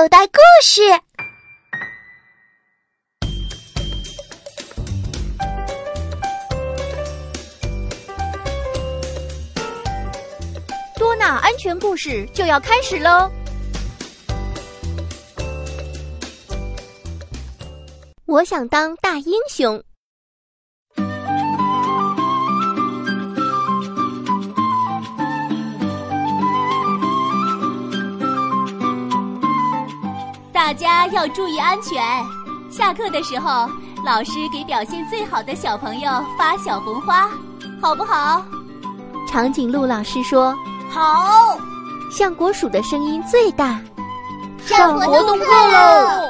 口袋故事。多纳安全故事就要开始喽！我想当大英雄。家要注意安全。下课的时候，老师给表现最好的小朋友发小红花，好不好？长颈鹿老师说：“好。”橡果鼠的声音最大。上活动课喽！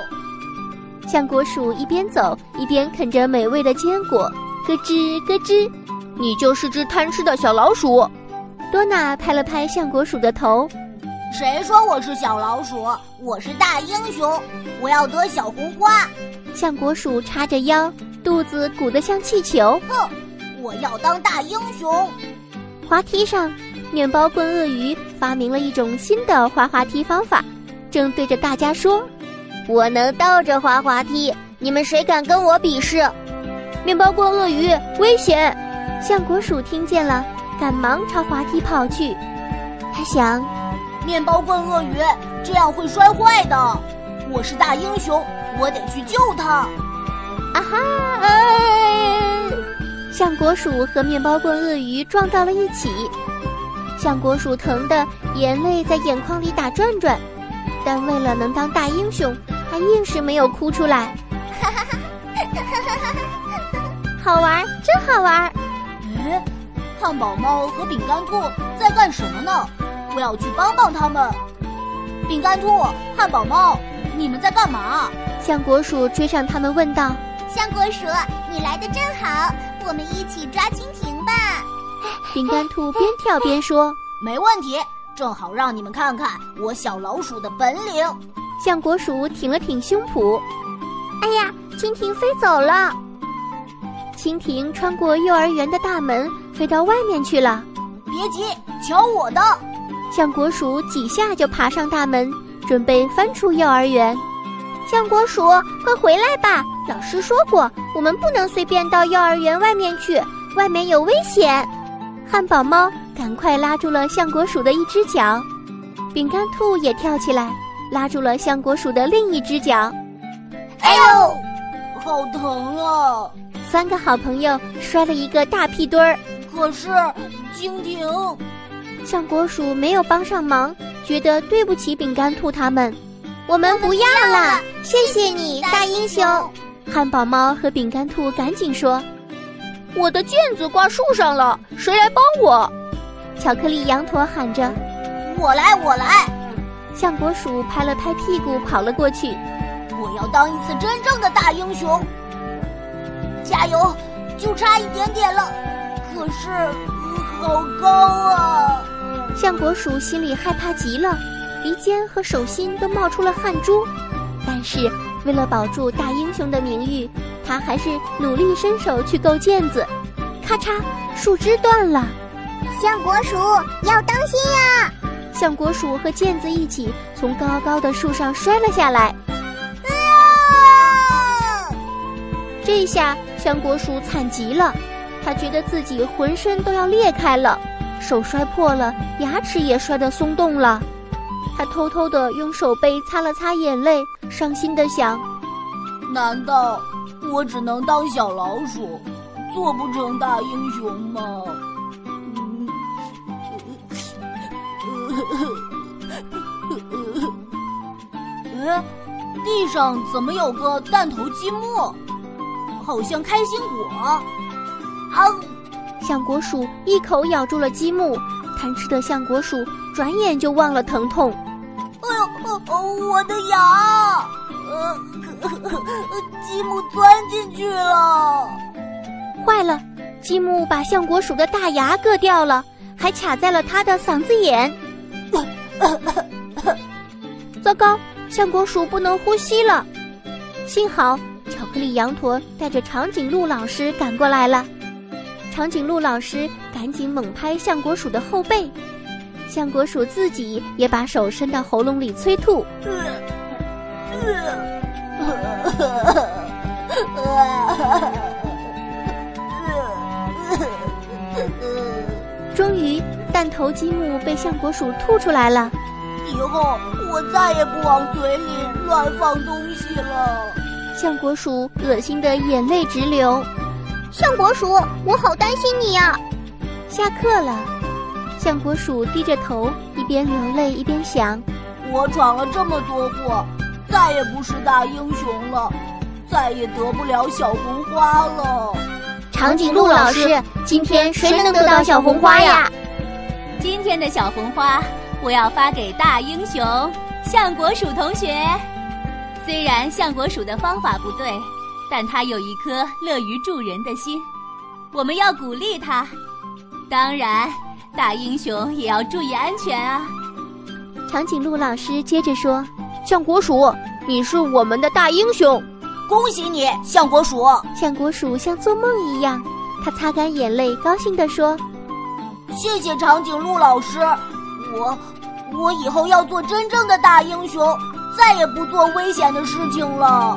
橡果鼠一边走一边啃着美味的坚果，咯吱咯吱。你就是只贪吃的小老鼠。多娜拍了拍橡果鼠的头。谁说我是小老鼠？我是大英雄，我要得小红花。橡果鼠叉着腰，肚子鼓得像气球。哼，我要当大英雄。滑梯上，面包棍鳄鱼发明了一种新的滑滑梯方法，正对着大家说：“我能倒着滑滑梯，你们谁敢跟我比试？”面包棍鳄鱼危险！橡果鼠听见了，赶忙朝滑梯跑去。他想。面包棍鳄鱼这样会摔坏的，我是大英雄，我得去救他。啊哈！哎，橡果鼠和面包棍鳄鱼撞到了一起，橡果鼠疼得眼泪在眼眶里打转转，但为了能当大英雄，他硬是没有哭出来。哈哈哈哈哈哈！好玩，真好玩。哎，汉堡猫和饼干兔在干什么呢？我要去帮帮他们。饼干兔、汉堡猫，你们在干嘛？橡果鼠追上他们问道：“橡果鼠，你来的正好，我们一起抓蜻蜓吧。”饼干兔边跳边说：“没问题，正好让你们看看我小老鼠的本领。”橡果鼠挺了挺胸脯：“哎呀，蜻蜓飞走了！”蜻蜓穿过幼儿园的大门，飞到外面去了。别急，瞧我的！橡果鼠几下就爬上大门，准备翻出幼儿园。橡果鼠，快回来吧！老师说过，我们不能随便到幼儿园外面去，外面有危险。汉堡猫赶快拉住了橡果鼠的一只脚，饼干兔也跳起来，拉住了橡果鼠的另一只脚。哎呦，好疼啊！三个好朋友摔了一个大屁墩儿。可是，蜻蜓。橡果鼠没有帮上忙，觉得对不起饼干兔他们。我们不要了，谢谢你，大英雄。汉堡猫和饼干兔赶紧说：“我的毽子挂树上了，谁来帮我？”巧克力羊驼喊着：“我来，我来。”橡果鼠拍了拍屁股跑了过去：“我要当一次真正的大英雄。”加油，就差一点点了，可是好高啊！橡果鼠心里害怕极了，鼻尖和手心都冒出了汗珠。但是为了保住大英雄的名誉，他还是努力伸手去够毽子。咔嚓，树枝断了。橡果鼠要当心呀！橡果鼠和毽子一起从高高的树上摔了下来。啊！这下橡果鼠惨极了，他觉得自己浑身都要裂开了。手摔破了，牙齿也摔得松动了。他偷偷地用手背擦了擦眼泪，伤心地想：难道我只能当小老鼠，做不成大英雄吗？哎，地上怎么有个弹头积木？好像开心果。啊！橡果鼠一口咬住了积木，贪吃的橡果鼠转眼就忘了疼痛。哎呦，我的牙！呃，积木钻进去了。坏了，积木把橡果鼠的大牙硌掉了，还卡在了它的嗓子眼。糟糕，橡果鼠不能呼吸了。幸好巧克力羊驼带着长颈鹿老师赶过来了。长颈鹿老师赶紧猛拍橡果鼠的后背，橡果鼠自己也把手伸到喉咙里催吐。终于，弹头积木被橡果鼠吐出来了。以后我再也不往嘴里乱放东西了。橡果鼠恶心的眼泪直流。橡果鼠，我好担心你呀！下课了，相国鼠低着头，一边流泪一边想：我闯了这么多祸，再也不是大英雄了，再也得不了小红花了。长颈鹿老师，今天谁能得到小红花呀？今天的小红花，我要发给大英雄相国鼠同学。虽然相国鼠的方法不对。但他有一颗乐于助人的心，我们要鼓励他。当然，大英雄也要注意安全啊！长颈鹿老师接着说：“橡果鼠，你是我们的大英雄，恭喜你，橡果鼠！”橡果鼠像做梦一样，他擦干眼泪，高兴地说：“谢谢长颈鹿老师，我，我以后要做真正的大英雄，再也不做危险的事情了。”